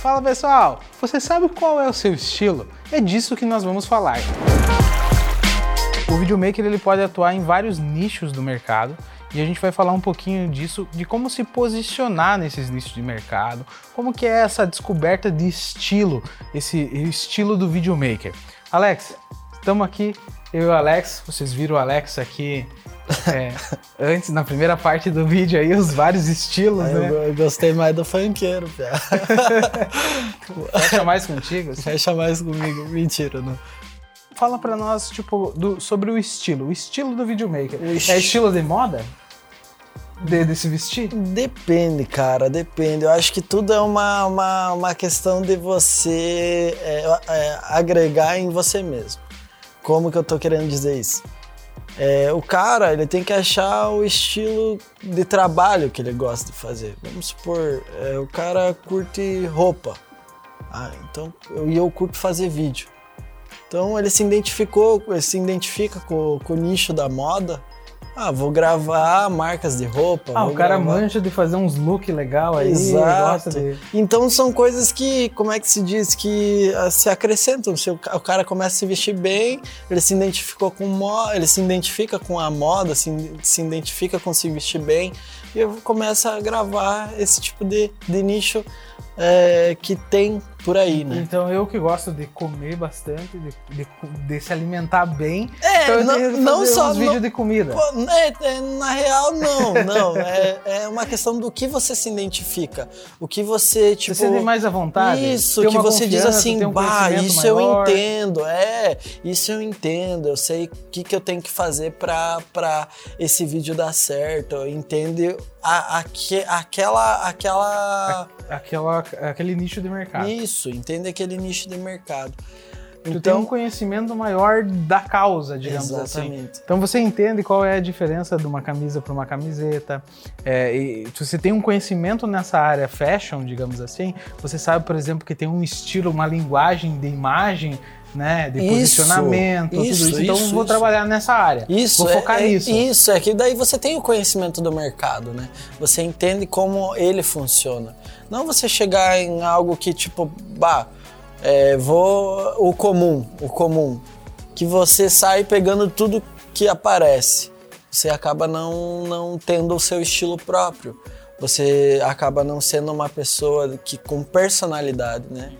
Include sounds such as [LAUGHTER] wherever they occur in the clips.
Fala pessoal, você sabe qual é o seu estilo? É disso que nós vamos falar. O videomaker ele pode atuar em vários nichos do mercado e a gente vai falar um pouquinho disso, de como se posicionar nesses nichos de mercado, como que é essa descoberta de estilo, esse estilo do videomaker. Alex, estamos aqui, eu e o Alex, vocês viram o Alex aqui é, antes, na primeira parte do vídeo aí, os vários estilos, eu, né? Eu gostei mais do funkeiro, Pia. [LAUGHS] Fecha mais contigo? Assim? Fecha mais comigo. Mentira, não. Fala pra nós, tipo, do, sobre o estilo. O estilo do videomaker. É estilo de moda? De, de, se vestir? Depende, cara, depende. Eu acho que tudo é uma, uma, uma questão de você é, é, agregar em você mesmo. Como que eu tô querendo dizer isso? É, o cara ele tem que achar o estilo de trabalho que ele gosta de fazer. Vamos supor, é, o cara curte roupa, ah, então eu, eu curto fazer vídeo. Então ele se identificou, ele se identifica com, com o nicho da moda ah, vou gravar marcas de roupa. Ah, o cara gravar... mancha de fazer uns look legal aí. Exato. De... Então são coisas que, como é que se diz, que uh, se acrescentam. Se o, o, cara começa a se vestir bem, ele se identificou com moda, ele se identifica com a moda, se, se identifica com se vestir bem e começa a gravar esse tipo de, de nicho é, que tem por aí, né? Então eu que gosto de comer bastante, de, de, de se alimentar bem, é, então eu não, tenho que não só vídeos não, de comida. Pô, é, é, na real, não, não. É, é, uma questão do que você se identifica. O que você, tipo. Você sente mais à vontade. Isso, que você diz assim, um bah, isso maior. eu entendo. É, isso eu entendo. Eu sei o que, que eu tenho que fazer pra, pra esse vídeo dar certo. Entende a, a, aquela. aquela... aquela aquele nicho de mercado. Isso, entende aquele nicho de mercado. Tu então, tem um conhecimento maior da causa, digamos assim. exatamente. assim. Então você entende qual é a diferença de uma camisa para uma camiseta. É, e se você tem um conhecimento nessa área fashion, digamos assim, você sabe, por exemplo, que tem um estilo, uma linguagem de imagem né, de isso, posicionamento, isso, tudo isso. Então isso, vou trabalhar nessa área. Isso, vou focar é, é, nisso. Isso, é que daí você tem o conhecimento do mercado, né? Você entende como ele funciona. Não você chegar em algo que tipo, bah, é, vou o comum, o comum, que você sai pegando tudo que aparece. Você acaba não não tendo o seu estilo próprio. Você acaba não sendo uma pessoa que com personalidade, né?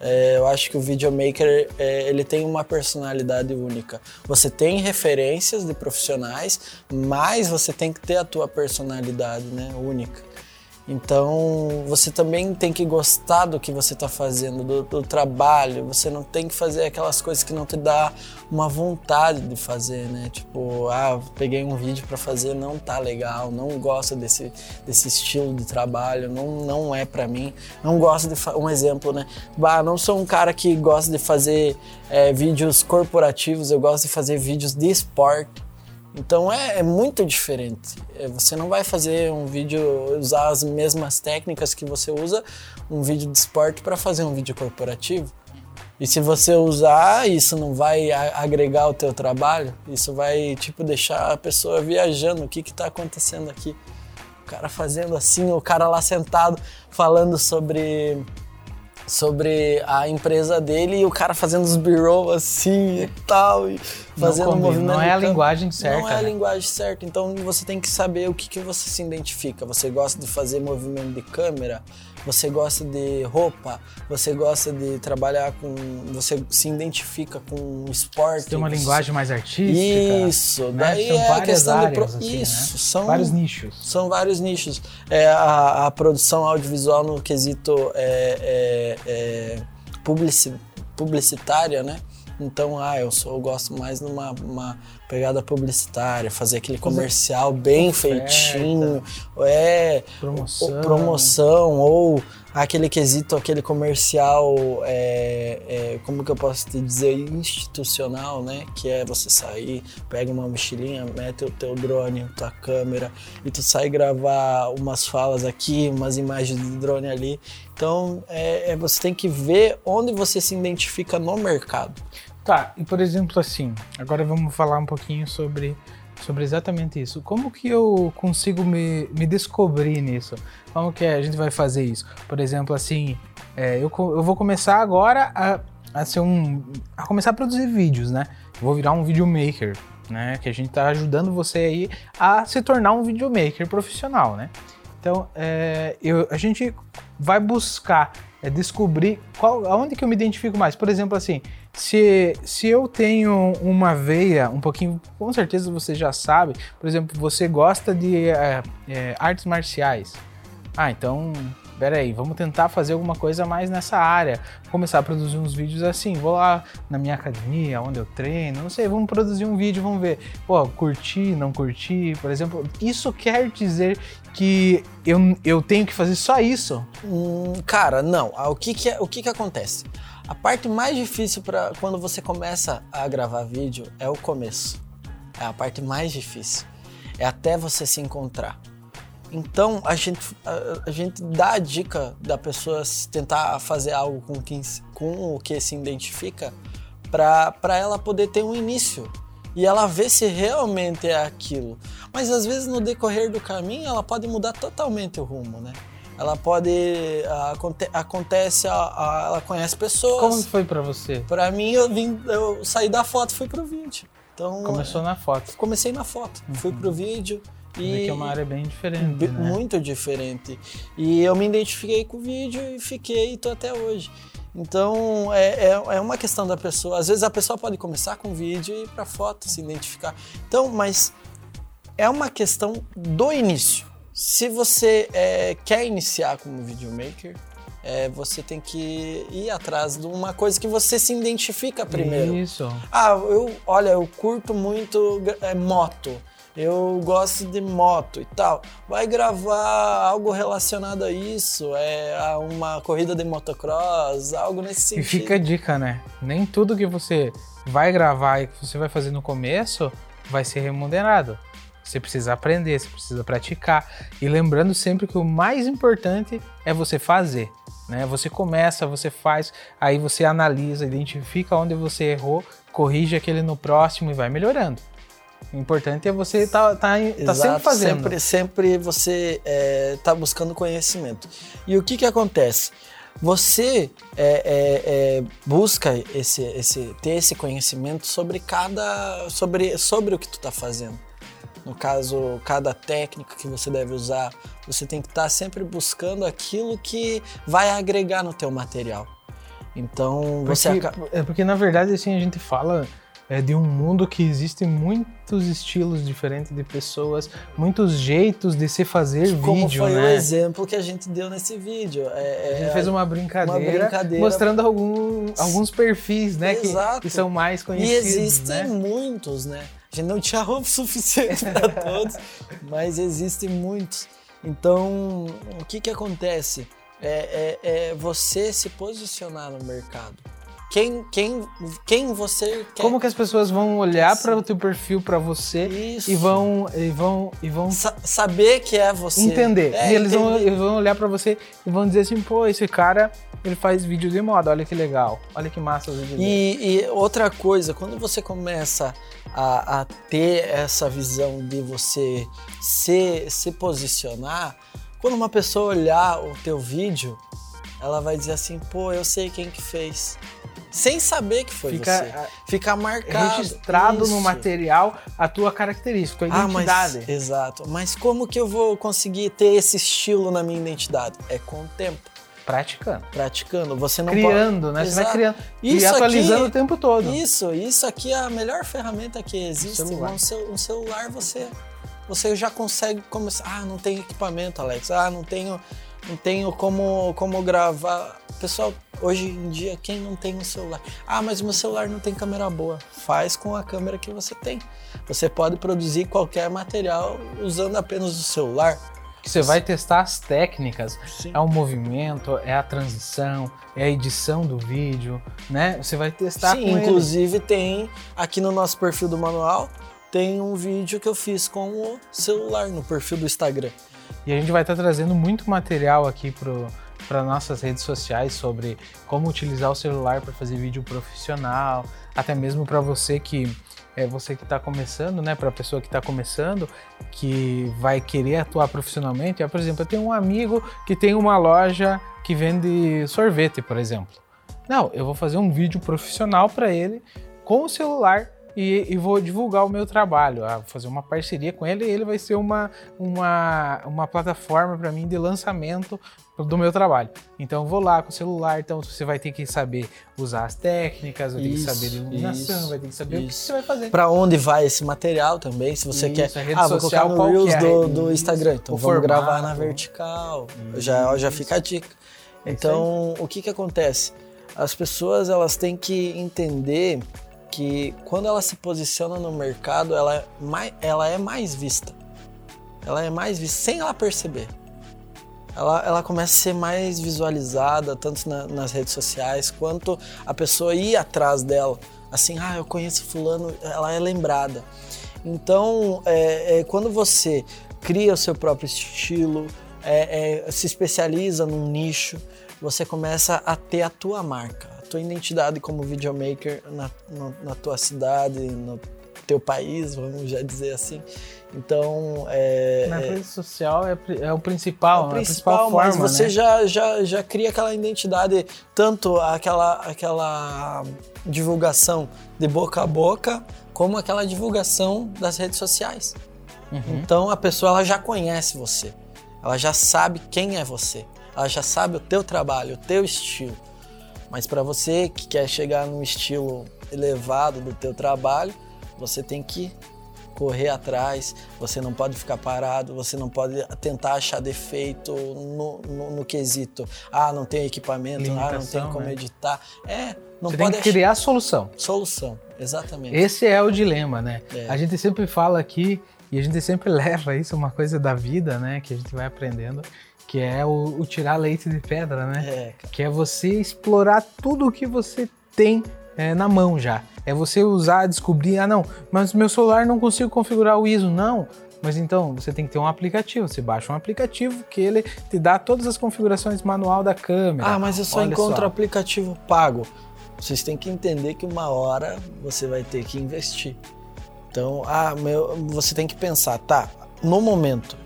É, eu acho que o videomaker é, ele tem uma personalidade única. Você tem referências de profissionais, mas você tem que ter a tua personalidade, né, única. Então você também tem que gostar do que você está fazendo, do, do, trabalho. Você não tem que fazer aquelas coisas que não te dá uma vontade de fazer, né? Tipo, ah, peguei um vídeo para fazer, não tá legal, não gosto desse, desse estilo de trabalho, não, não é para mim. Não gosto de um exemplo, né? Bah, não sou um cara que gosta de fazer é, vídeos corporativos, eu gosto de fazer vídeos de esporte então é, é muito diferente. É, você não vai fazer um vídeo, usar as mesmas técnicas que você usa um vídeo de esporte para fazer um vídeo corporativo. E se você usar, isso não vai agregar o teu trabalho, isso vai tipo deixar a pessoa viajando, o que que tá acontecendo aqui? O cara fazendo assim, o cara lá sentado falando sobre sobre a empresa dele e o cara fazendo os b-roll assim e tal, e fazendo um movimento. Não é a linguagem certa. Não é a linguagem certa. Então você tem que saber o que, que você se identifica. Você gosta de fazer movimento de câmera, você gosta de roupa, você gosta de trabalhar com. Você se identifica com esporte. Você tem uma linguagem mais artística. Isso, né? daí são é a questão áreas, pro... assim, Isso, né? são vários nichos. São vários nichos. É, a, a produção audiovisual no quesito é, é, é publicitária, né? Então, ah, eu sou, eu gosto mais numa uma pegada publicitária, fazer aquele comercial bem Oferta, feitinho, é promoção. promoção ou aquele quesito, aquele comercial, é, é, como que eu posso te dizer, institucional, né? Que é você sair, pega uma mochilinha, mete o teu drone, a tua câmera e tu sai gravar umas falas aqui, umas imagens de drone ali. Então, é, é você tem que ver onde você se identifica no mercado. Tá, e por exemplo assim, agora vamos falar um pouquinho sobre, sobre exatamente isso. Como que eu consigo me, me descobrir nisso? Como que a gente vai fazer isso? Por exemplo, assim, é, eu, eu vou começar agora a, a ser um. a começar a produzir vídeos, né? vou virar um videomaker, né? Que a gente tá ajudando você aí a se tornar um videomaker profissional, né? Então, é, eu, a gente vai buscar é, descobrir qual, aonde que eu me identifico mais. Por exemplo, assim, se, se eu tenho uma veia um pouquinho, com certeza você já sabe, por exemplo, você gosta de é, é, artes marciais. Ah, então pera aí, vamos tentar fazer alguma coisa mais nessa área. Começar a produzir uns vídeos assim, vou lá na minha academia, onde eu treino, não sei, vamos produzir um vídeo, vamos ver, pô, curti, não curti, por exemplo. Isso quer dizer que eu, eu tenho que fazer só isso? Hum, cara, não. Ah, o que que, é, o que que acontece? A parte mais difícil para quando você começa a gravar vídeo é o começo. É a parte mais difícil. É até você se encontrar. Então a gente, a, a, gente dá a dica da pessoa tentar fazer algo com, quem, com o que se identifica para ela poder ter um início e ela ver se realmente é aquilo. Mas às vezes no decorrer do caminho ela pode mudar totalmente o rumo, né? Ela pode aconte, acontece, a, a, ela conhece pessoas. Como foi para você? Para mim eu vim, eu saí da foto, fui pro vídeo. Então começou na foto. Comecei na foto, uhum. fui pro vídeo. E que é uma área bem diferente, né? Muito diferente. E eu me identifiquei com o vídeo e fiquei e tô até hoje. Então é, é, é, uma questão da pessoa. Às vezes a pessoa pode começar com vídeo e ir para foto, se identificar. Então, mas é uma questão do início. Se você é, quer iniciar como videomaker, é, você tem que ir atrás de uma coisa que você se identifica primeiro. Isso. Ah, eu, olha, eu curto muito é, moto eu gosto de moto e tal. Vai gravar algo relacionado a isso, é a uma corrida de motocross, algo nesse sentido. E fica a dica, né? Nem tudo que você vai gravar e que você vai fazer no começo vai ser remunerado. Você precisa aprender, você precisa praticar. E lembrando sempre que o mais importante é você fazer. Né? Você começa, você faz, aí você analisa, identifica onde você errou, corrige aquele no próximo e vai melhorando. O importante é você estar tá, tá, tá sempre fazendo. Sempre, sempre você está é, tá buscando conhecimento. E o que, que acontece? Você é, é, é, busca esse, esse, ter esse conhecimento sobre cada. sobre, sobre o que tu está fazendo. No caso, cada técnica que você deve usar, você tem que estar tá sempre buscando aquilo que vai agregar no teu material. Então, você porque, acaba... É porque na verdade assim a gente fala é de um mundo que existem muitos estilos diferentes de pessoas, muitos jeitos de se fazer Como vídeo, foi né? o exemplo que a gente deu nesse vídeo. É, a gente fez uma brincadeira, uma brincadeira, mostrando algum, alguns perfis, né, que, que, são mais conhecidos. E existem né? muitos, né? A gente não tinha roupa [LAUGHS] suficiente para [LAUGHS] todos, mas existem muitos. Então, o que que acontece? É, é, é você se posicionar no mercado quem, quem, quem você quer. Como que as pessoas vão olhar para o teu perfil, para você Isso. e vão e vão e vão Sa saber que é você. Entender. É, e eles vão, eles vão olhar para você e vão dizer assim, pô, esse cara ele faz vídeo de moda, olha que legal, olha que massa os vídeos e, e outra coisa, quando você começa a, a, ter essa visão de você se, se posicionar, quando uma pessoa olhar o teu vídeo, ela vai dizer assim, pô, eu sei quem que fez sem saber que foi Fica, você. Fica marcado. Registrado isso. no material a tua característica, a identidade. Ah, mas, exato. Mas como que eu vou conseguir ter esse estilo na minha identidade? É com o tempo. Praticando. Praticando. Você não criando, pode... né? Exato. Você vai criando isso e atualizando aqui, o tempo todo. Isso, isso aqui é a melhor ferramenta que existe. Celular. Um, cel um celular você, você já consegue começar. Ah, não tem equipamento, Alex. Ah, não tenho não tenho como, como gravar. Pessoal, hoje em dia, quem não tem um celular? Ah, mas meu celular não tem câmera boa. Faz com a câmera que você tem. Você pode produzir qualquer material usando apenas o celular. Você vai testar as técnicas, Sim. é o movimento, é a transição, é a edição do vídeo, né? Você vai testar Sim, com inclusive ele. tem aqui no nosso perfil do manual, tem um vídeo que eu fiz com o celular no perfil do Instagram. E a gente vai estar trazendo muito material aqui para nossas redes sociais sobre como utilizar o celular para fazer vídeo profissional, até mesmo para você que é você que está começando, né? Para a pessoa que está começando, que vai querer atuar profissionalmente. É, por exemplo, eu tenho um amigo que tem uma loja que vende sorvete, por exemplo. Não, eu vou fazer um vídeo profissional para ele com o celular e, e, vou divulgar o meu trabalho, ah, vou fazer uma parceria com ele e ele vai ser uma, uma, uma plataforma para mim de lançamento do meu trabalho. Então eu vou lá com o celular, então você vai ter que saber usar as técnicas, vai ter que saber de iluminação, isso, vai ter que saber isso. o que você vai fazer. Para onde vai esse material também, se você quer. Ah, vou colocar no Reels é? do, do Instagram, então o vamos formato. gravar na vertical. Já, já fica a dica. É então, o que que acontece? As pessoas elas têm que entender que quando ela se posiciona no mercado, ela é mais, ela é mais vista. Ela é mais vista sem ela perceber. Ela, ela começa a ser mais visualizada, tanto na, nas redes sociais, quanto a pessoa ir atrás dela. Assim, ah, eu conheço fulano, ela é lembrada. Então, é, é, quando você cria o seu próprio estilo, é, é se especializa num nicho, você começa a ter a tua marca tua identidade como videomaker na, na, na tua cidade, no teu país, vamos já dizer assim. Então, é, na é rede social é, é, o principal, é o principal, principal mas forma, você né? já, já, já cria aquela identidade, tanto aquela, aquela divulgação de boca a boca, como aquela divulgação das redes sociais. Uhum. Então a pessoa ela já conhece você, ela já sabe quem é você, ela já sabe o teu trabalho, o teu estilo. Mas para você que quer chegar num estilo elevado do teu trabalho, você tem que correr atrás, você não pode ficar parado, você não pode tentar achar defeito no, no, no quesito. Ah, não tem equipamento, Limitação, ah, não tem como né? editar. É, não você pode tem que criar solução. Solução, exatamente. Esse é o dilema, né? É. A gente sempre fala aqui e a gente sempre [LAUGHS] leva isso, uma coisa da vida, né, que a gente vai aprendendo, que é o, o tirar leite de pedra, né? É. Que é você explorar tudo o que você tem é, na mão já. É você usar, descobrir, ah não, mas meu celular não consigo configurar o ISO. Não, mas então você tem que ter um aplicativo. Você baixa um aplicativo que ele te dá todas as configurações manual da câmera. Ah, mas eu só Olha encontro só. aplicativo pago. Vocês têm que entender que uma hora você vai ter que investir. Então, ah, meu, você tem que pensar, tá? No momento,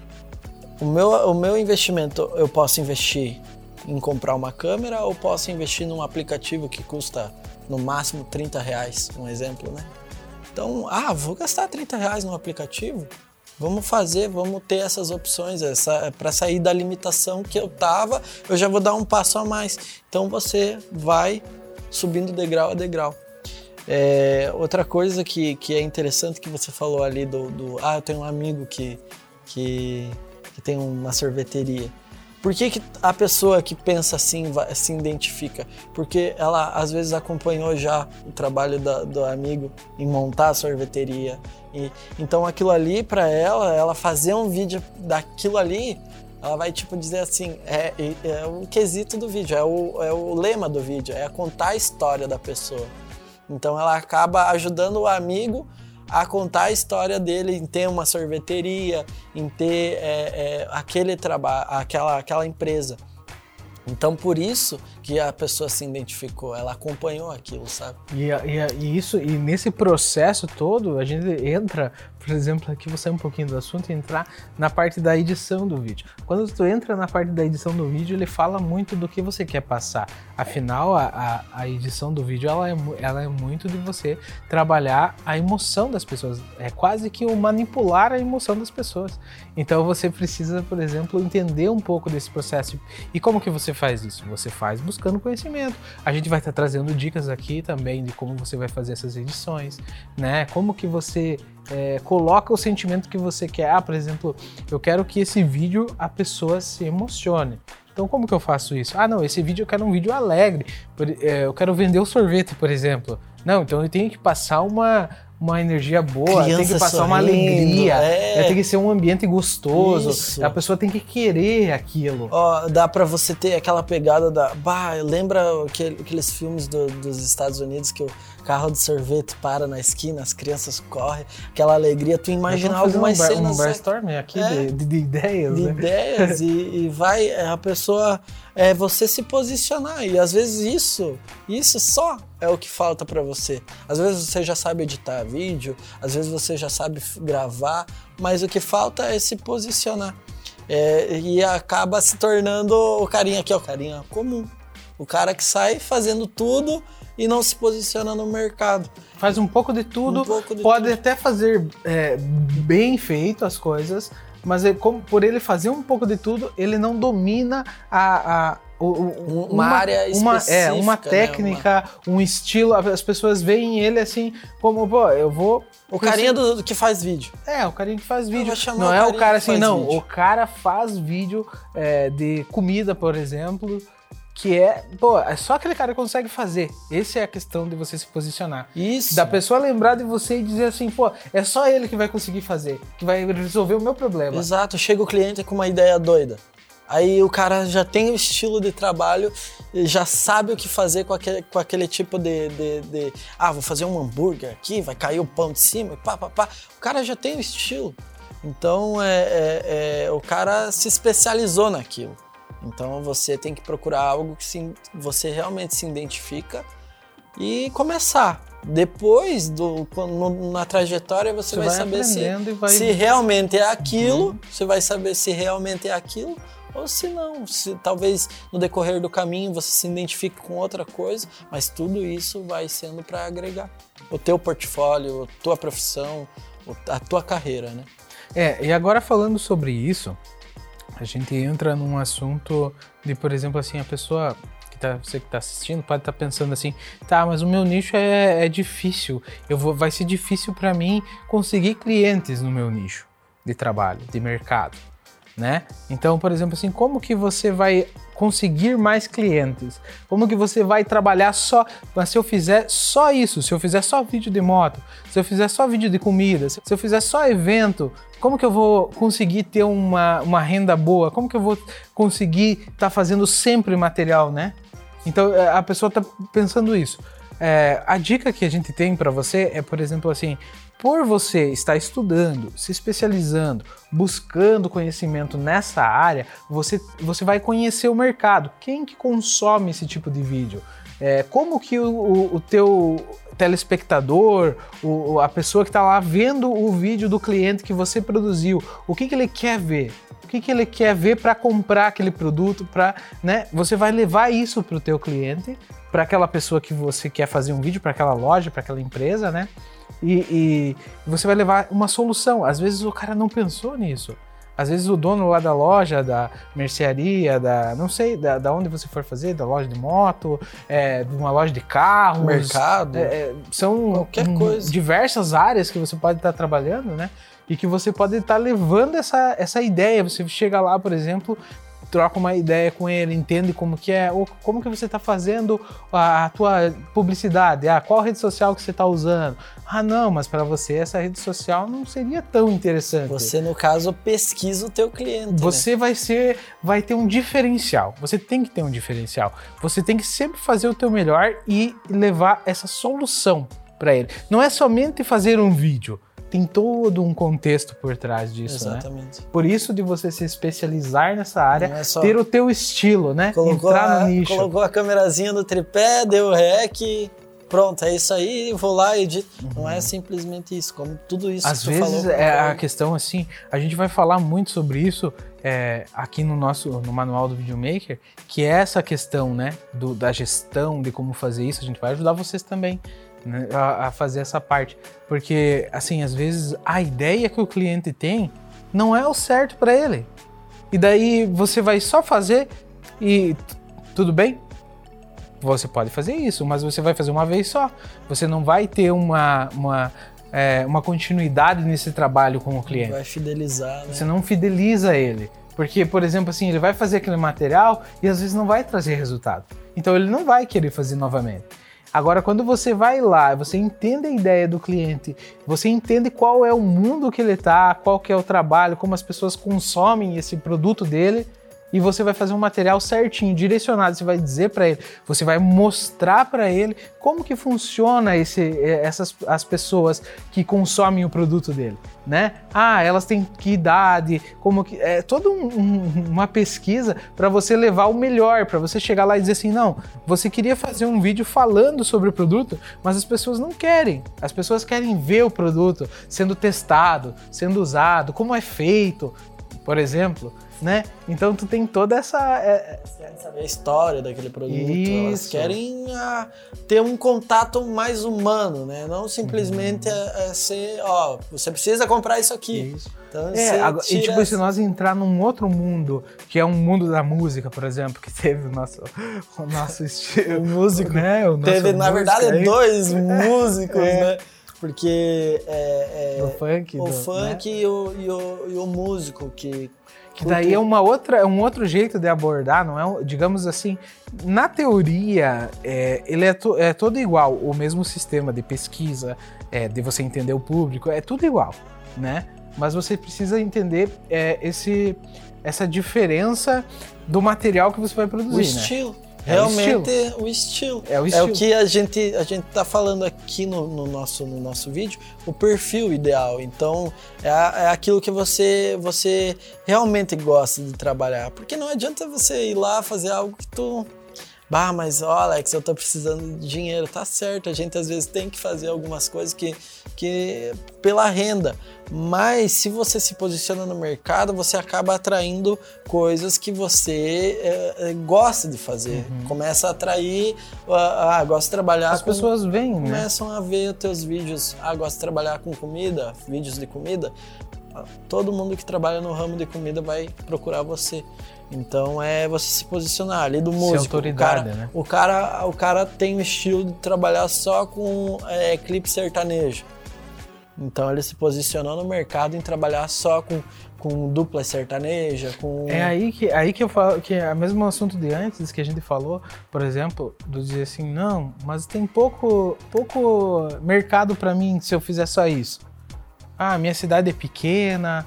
o meu, o meu investimento eu posso investir em comprar uma câmera ou posso investir num aplicativo que custa no máximo 30 reais, um exemplo, né? Então, ah, vou gastar 30 reais no aplicativo? Vamos fazer, vamos ter essas opções, essa, para sair da limitação que eu tava, eu já vou dar um passo a mais. Então você vai subindo degrau a degrau. É, outra coisa que, que é interessante que você falou ali do, do ah, eu tenho um amigo que, que que tem uma sorveteria. Por que, que a pessoa que pensa assim se identifica? Porque ela às vezes acompanhou já o trabalho da, do amigo em montar a sorveteria. E, então aquilo ali para ela, ela fazer um vídeo daquilo ali, ela vai tipo dizer assim, é, é o quesito do vídeo, é o, é o lema do vídeo, é contar a história da pessoa. Então ela acaba ajudando o amigo a contar a história dele em ter uma sorveteria, em ter é, é, aquele trabalho, aquela, aquela empresa. Então, por isso que a pessoa se identificou, ela acompanhou aquilo, sabe? E, e, e, isso, e nesse processo todo, a gente entra, por exemplo, aqui vou sair um pouquinho do assunto e entrar na parte da edição do vídeo. Quando tu entra na parte da edição do vídeo, ele fala muito do que você quer passar. Afinal, a, a, a edição do vídeo, ela é, ela é muito de você trabalhar a emoção das pessoas. É quase que o manipular a emoção das pessoas. Então, você precisa, por exemplo, entender um pouco desse processo. E como que você faz isso? Você faz buscando conhecimento. A gente vai estar trazendo dicas aqui também de como você vai fazer essas edições, né? Como que você é, coloca o sentimento que você quer. Ah, por exemplo, eu quero que esse vídeo a pessoa se emocione. Então, como que eu faço isso? Ah, não, esse vídeo eu quero um vídeo alegre. É, eu quero vender o sorvete, por exemplo. Não, então eu tenho que passar uma, uma energia boa, Criança tem que passar sorrindo, uma alegria, é. tem que ser um ambiente gostoso, Isso. a pessoa tem que querer aquilo. Ó, dá para você ter aquela pegada da, bah, lembra aqueles filmes do, dos Estados Unidos que o carro de sorvete para na esquina, as crianças correm, aquela alegria, tu imagina algumas um cenas... Um brainstorm aqui é, de, de, ideias, De né? ideias, [LAUGHS] e, e, vai a pessoa, é você se posicionar, e às vezes isso, isso só é o que falta para você. Às vezes você já sabe editar vídeo, às vezes você já sabe gravar, mas o que falta é se posicionar. É, e acaba se tornando o carinha aqui, ó, o carinha comum. O cara que sai fazendo tudo e não se posiciona no mercado. Faz um pouco de tudo, Um pouco de pode tudo. até fazer é, bem feito as coisas, mas é como, por ele fazer um pouco de tudo, ele não domina a, a- o- Uma área uma, é, específica, uma né? técnica, um estilo. As pessoas veem ele assim como, pô, eu vou. O carinha do, do que faz vídeo. É, o carinha que faz vídeo. Não é o cara assim, não. vídeo. O cara faz vídeo é, de comida, por exemplo, que é, pô, é só aquele cara que consegue fazer. Essa é a questão de você se posicionar. Isso. Da pessoa lembrar de você e dizer assim, pô, é só ele que vai conseguir fazer, que vai resolver o meu problema. Exato, chega o cliente com uma ideia doida. Aí o cara já tem o estilo de trabalho, e já sabe o que fazer com aquele, com aquele tipo de, de, de, Ah, vou fazer um hambúrguer aqui, vai cair o pão de cima, pá, pá, pá. O cara já tem o estilo. Então é, é- é- o cara se especializou naquilo. Então você tem que procurar algo que se- você realmente se identifica e começar. Depois, do, no- na trajetória, você, Você vai, vai saber se, vai- se realmente é aquilo, você vai saber se realmente é aquilo ou se não. Se talvez no decorrer do caminho você se identifique com outra coisa, mas tudo isso vai sendo para agregar o teu portfólio, a tua profissão, a tua carreira, né? É, e agora falando sobre isso, a gente entra num assunto de, por exemplo, assim, a pessoa que tá, você que tá assistindo pode estar pensando assim, tá, mas o meu nicho é, é difícil, eu vou, vai ser difícil para mim conseguir clientes no meu nicho de trabalho, de mercado, né? Então, por exemplo, assim, como que você vai conseguir mais clientes? Como que você vai trabalhar só, mas se eu fizer só isso, se eu fizer só vídeo de moto, se eu fizer só vídeo de comida, se eu fizer só evento, como que eu vou conseguir ter uma, uma renda boa? Como que eu vou conseguir estar fazendo sempre material, né? Então é, a pessoa está pensando isso. É, a dica que a gente tem para você é, por exemplo, assim, por você estar estudando, se especializando, buscando conhecimento nessa área, você, você vai conhecer o mercado. Quem que consome esse tipo de vídeo? É, como que o, o, o teu telespectador, o, a pessoa que está lá vendo o vídeo do cliente que você produziu, o que, que ele quer ver? O que, que ele quer ver para comprar aquele produto? Para, né? Você vai levar isso para o teu cliente, para aquela pessoa que você quer fazer um vídeo, para aquela loja, para aquela empresa, né? E, e você vai levar uma solução. Às vezes o cara não pensou nisso. Às vezes o dono lá da loja, da mercearia, da não sei, da, da onde você for fazer, da loja de moto, é, de uma loja de carros, Mercado. é, é, são Qualquer hum, coisa. diversas áreas que você pode estar trabalhando, né? E que você pode estar levando essa, essa ideia. Você chega lá, por exemplo, troca uma ideia com ele, entende como que é, ou como que você está fazendo a, a tua publicidade, ah, qual rede social que você está usando. Ah, não, mas para você essa rede social não seria tão interessante. Você, no caso, pesquisa o teu cliente. né? Você vai ser, vai ter um diferencial. Você tem que ter um diferencial. Você tem que sempre fazer o teu melhor e levar essa solução para ele. Não é somente fazer um vídeo. Tem todo um contexto por trás disso, né? Exatamente. Por isso de você se especializar nessa área, é ter o teu estilo, né? Colocou, Entrar a, no nicho. colocou a câmerazinha no tripé, deu o rec, pronto, é isso aí, vou lá e edito. Não é simplesmente isso, como tudo isso Às que vezes falou. é a questão assim, a gente vai falar muito sobre isso é, aqui no nosso no manual do videomaker, que é essa questão, né, do, da gestão de como fazer isso. A gente vai ajudar vocês também né, a, a fazer essa parte, porque assim às vezes a ideia que o cliente tem não é o certo para ele. E daí você vai só fazer e tudo bem? Você pode fazer isso, mas você vai fazer uma vez só. Você não vai ter uma, uma, é, uma continuidade nesse trabalho com o cliente. Vai fidelizar, né? Você não fideliza ele. Porque, por exemplo, assim, ele vai fazer aquele material e às vezes não vai trazer resultado. Então ele não vai querer fazer novamente. Agora, quando você vai lá, você entende a ideia do cliente, você entende qual é o mundo que ele está, qual que é o trabalho, como as pessoas consomem esse produto dele, e você vai fazer um material certinho, direcionado. Você vai dizer para ele, você vai mostrar para ele como que funciona esse, eh, essas as pessoas que consomem o produto dele, né? Ah, elas têm que idade, como que é toda um- um- uma pesquisa para você levar o melhor, para você chegar lá e dizer assim, não, você queria fazer um vídeo falando sobre o produto, mas as pessoas não querem. As pessoas querem ver o produto sendo testado, sendo usado, como é feito, por exemplo. Né? Então tu tem toda essa. É... Querem saber a história daquele produto, Isso. elas querem ah, ter um contato mais humano, né? Não simplesmente uhum. é, é ser, ó, você precisa comprar isso aqui. Isso. Então, é, agora, e tipo, se nós entrar num outro mundo, que é um mundo da música, por exemplo, que teve o nosso, o nosso [LAUGHS] estilo. o músico, né? O teve, na verdade, aí. dois [LAUGHS] músicos, é. né? Porque é, é, o funk, o do, funk né? e, o, e, o, e o músico que que daí é uma outra, é um outro jeito de abordar, não é? Digamos assim, na teoria, é, ele é, to, é todo igual, o mesmo sistema de pesquisa, é, de você entender o público, é tudo igual, né? Mas você precisa entender é, esse, essa diferença do material que você vai produzir, o né? Estilo. É Realmente o estilo. É o estilo. É o que a gente a gente está falando aqui no, no, nosso, no nosso vídeo, o perfil ideal. Então é, é aquilo que você você realmente gosta de trabalhar, porque não adianta você ir lá fazer algo que tu Bah, mas ó, Alex, eu tô precisando de dinheiro. Tá certo, a gente às vezes tem que fazer algumas coisas que, que pela renda. Mas se você se posiciona no mercado, você acaba atraindo coisas que você é, gosta de fazer. Uhum. Começa a atrair. Ah, gosta de trabalhar. As com, pessoas vêm, né? Começam a ver os teus vídeos. Ah, gosta de trabalhar com comida, vídeos de comida. Todo mundo que trabalha no ramo de comida vai procurar você. Então é você se posicionar ali do músico. Ser autoridade, o cara, né? O cara, o cara tem o estilo de trabalhar só com é, clipe sertanejo. Então ele se posicionou no mercado em trabalhar só com, com dupla sertaneja, com... É aí que, aí que eu falo, que é o mesmo assunto de antes que a gente falou, por exemplo, do dizer assim, não, mas tem pouco, pouco mercado para mim se eu fizer só isso. Ah, minha cidade é pequena,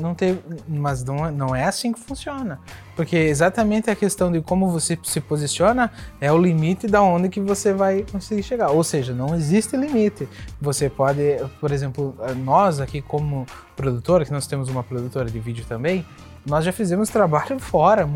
não tem, mas não, é, não é assim que funciona. Porque exatamente a questão de como você se posiciona é o limite da onde que você vai conseguir chegar. Ou seja, não existe limite. Você pode, por exemplo, nós aqui como produtora, que nós temos uma produtora de vídeo também, nós já fizemos trabalho [LAUGHS] fora,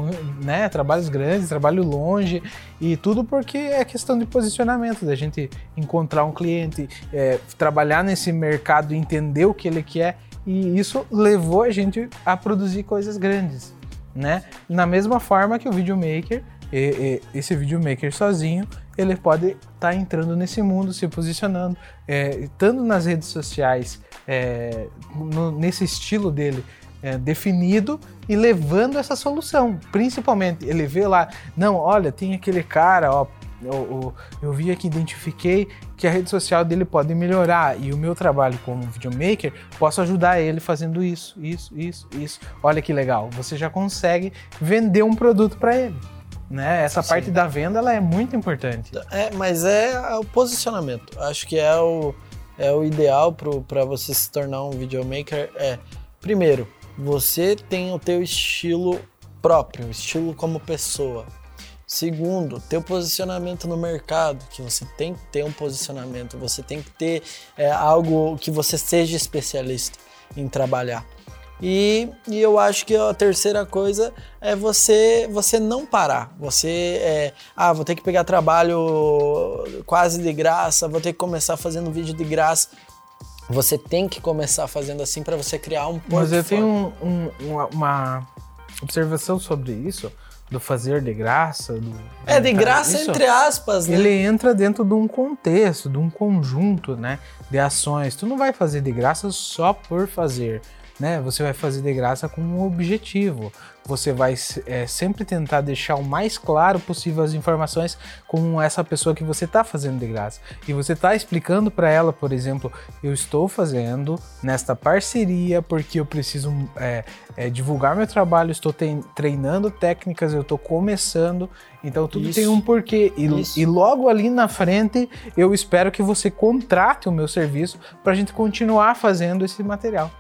né? Trabalhos grandes, trabalho longe e tudo porque é questão de posicionamento, da gente encontrar um cliente, é, trabalhar nesse mercado, entender o que ele quer e isso levou a gente a produzir coisas grandes, né? Na mesma forma que o videomaker, e, e, esse videomaker sozinho, ele pode estar tá entrando nesse mundo, se posicionando, é, estando nas redes sociais, é, no, nesse estilo dele, é, definido e levando essa solução. Principalmente, ele vê lá, não, olha, tem aquele cara, ó, eu, eu, eu vi aqui, identifiquei que a rede social dele pode melhorar e o meu trabalho como videomaker posso ajudar ele fazendo isso, isso, isso, isso. Olha que legal, você já consegue vender um produto para ele. Né? Essa Sim. parte da venda ela é muito importante. É, mas é o posicionamento. Acho que é o, é o ideal para você se tornar um videomaker. É, primeiro, você tem o teu estilo próprio, estilo como pessoa. Segundo, teu posicionamento no mercado, que você tem que ter um posicionamento, você tem que ter é, algo que você seja especialista em trabalhar. E, e, eu acho que a terceira coisa é você você não parar. Você é, ah, vou ter que pegar trabalho quase de graça, vou ter que começar fazendo vídeo de graça. Você tem que começar fazendo assim para você criar um portfólio. Mas eu tenho um, um, uma observação sobre isso do fazer de graça. Do, é, de graça isso, entre aspas, né? Ele entra dentro de um contexto, de um conjunto, né, de ações. Tu não vai fazer de graça só por fazer, né? Você vai fazer de graça com um objetivo você vai é, sempre tentar deixar o mais claro possível as informações com essa pessoa que você está fazendo de graça. E você está explicando para ela, por exemplo, eu estou fazendo nesta parceria porque eu preciso é, é, divulgar meu trabalho, estou treinando técnicas, eu estou começando, então tudo Isso. tem um porquê. E, e, logo ali na frente eu espero que você contrate o meu serviço para a gente continuar fazendo esse material.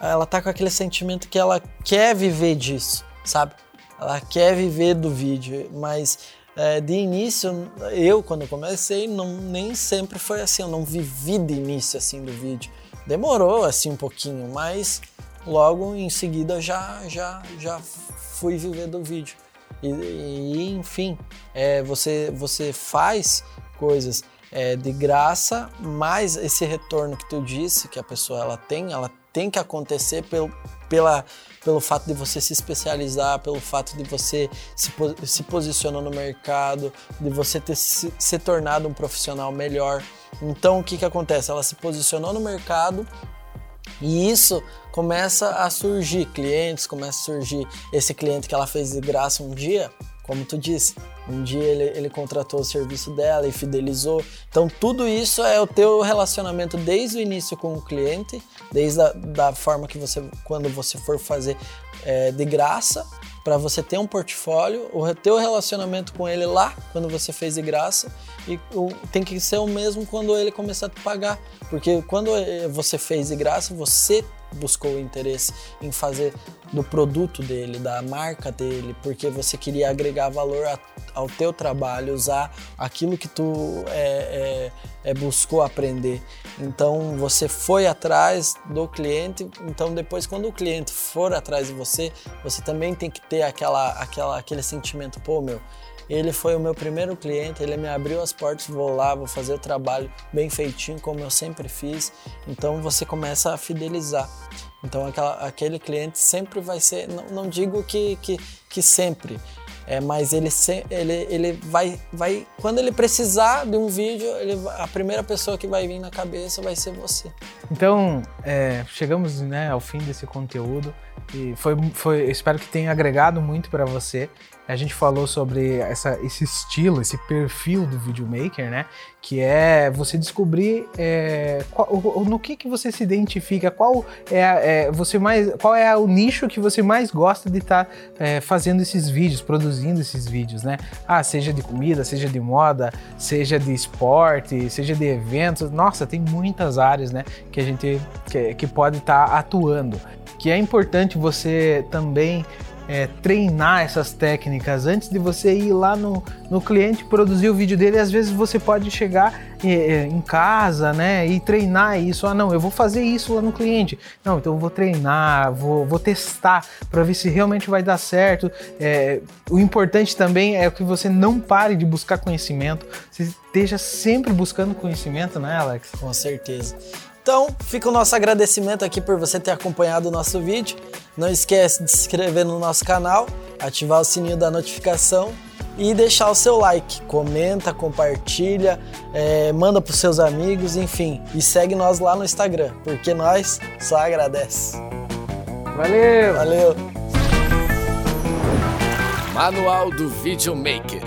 Ela tá com aquele sentimento que ela quer viver disso sabe? Ela quer viver do vídeo, mas é, de início, eu quando comecei, não, nem sempre foi assim, eu não vivi de início assim do vídeo. Demorou assim um pouquinho, mas logo em seguida já já já fui viver do vídeo. E, e enfim, é, você você faz coisas é, de graça, mas esse retorno que tu disse que a pessoa ela tem, ela tem que acontecer pelo, pela, pelo fato de você se especializar, pelo fato de você se, se posicionar no mercado, de você ter se, se tornado um profissional melhor. Então o que, que acontece? Ela se posicionou no mercado e isso começa a surgir clientes, começa a surgir esse cliente que ela fez de graça um dia, como tu disse, um dia ele, ele contratou o serviço dela e fidelizou. Então tudo isso é o teu relacionamento desde o início com o cliente, desde a da forma que você, quando você for fazer é, de graça, para você ter um portfólio, o teu relacionamento com ele lá, quando você fez de graça, e o, tem que ser o mesmo quando ele começar a te pagar. Porque quando eh, você fez de graça, você buscou o interesse em fazer do produto dele, da marca dele, porque você queria agregar valor a, ao teu trabalho, usar aquilo que tu é, é, é, buscou aprender. Então você foi atrás do cliente, então depois quando o cliente for atrás de você, você também tem que ter aquela, aquela, aquele sentimento, pô meu, ele foi o meu primeiro cliente, ele me abriu as portas, vou lá, vou fazer o trabalho bem feitinho, como eu sempre fiz. Então você começa a fidelizar. Então aquela, aquele cliente sempre vai ser, não, não digo que, que, que sempre, é, mas ele, ele, ele vai, vai, quando ele precisar de um vídeo, ele, a primeira pessoa que vai vir na cabeça vai ser você. Então, é, chegamos né, ao fim desse conteúdo foi, foi, espero que tenha agregado muito para você. A gente falou sobre essa, esse estilo, esse perfil do videomaker, né? Que é você descobrir é, qual, no que, que você se identifica, qual é, é, você mais, qual é o nicho que você mais gosta de estar tá, é, fazendo esses vídeos, produzindo esses vídeos, né? Ah, seja de comida, seja de moda, seja de esporte, seja de eventos. Nossa, tem muitas áreas, né? Que a gente que, que pode estar tá atuando. Que é importante você também é, treinar essas técnicas antes de você ir lá no, no cliente produzir o vídeo dele. Às vezes você pode chegar é, é, em casa, né, e treinar isso. Ah, não, eu vou fazer isso lá no cliente. Não, então eu vou treinar, vou, vou testar para ver se realmente vai dar certo. É, o importante também é que você não pare de buscar conhecimento. Você esteja sempre buscando conhecimento, né, Alex? Com certeza. Então, fica o nosso agradecimento aqui por você ter acompanhado o nosso vídeo. Não esquece de se inscrever no nosso canal, ativar o sininho da notificação e deixar o seu like. Comenta, compartilha, é, manda para os seus amigos, enfim. E segue nós lá no Instagram, porque nós só agradece. Valeu! Valeu! Manual do Videomaker.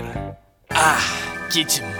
Ah, que demais!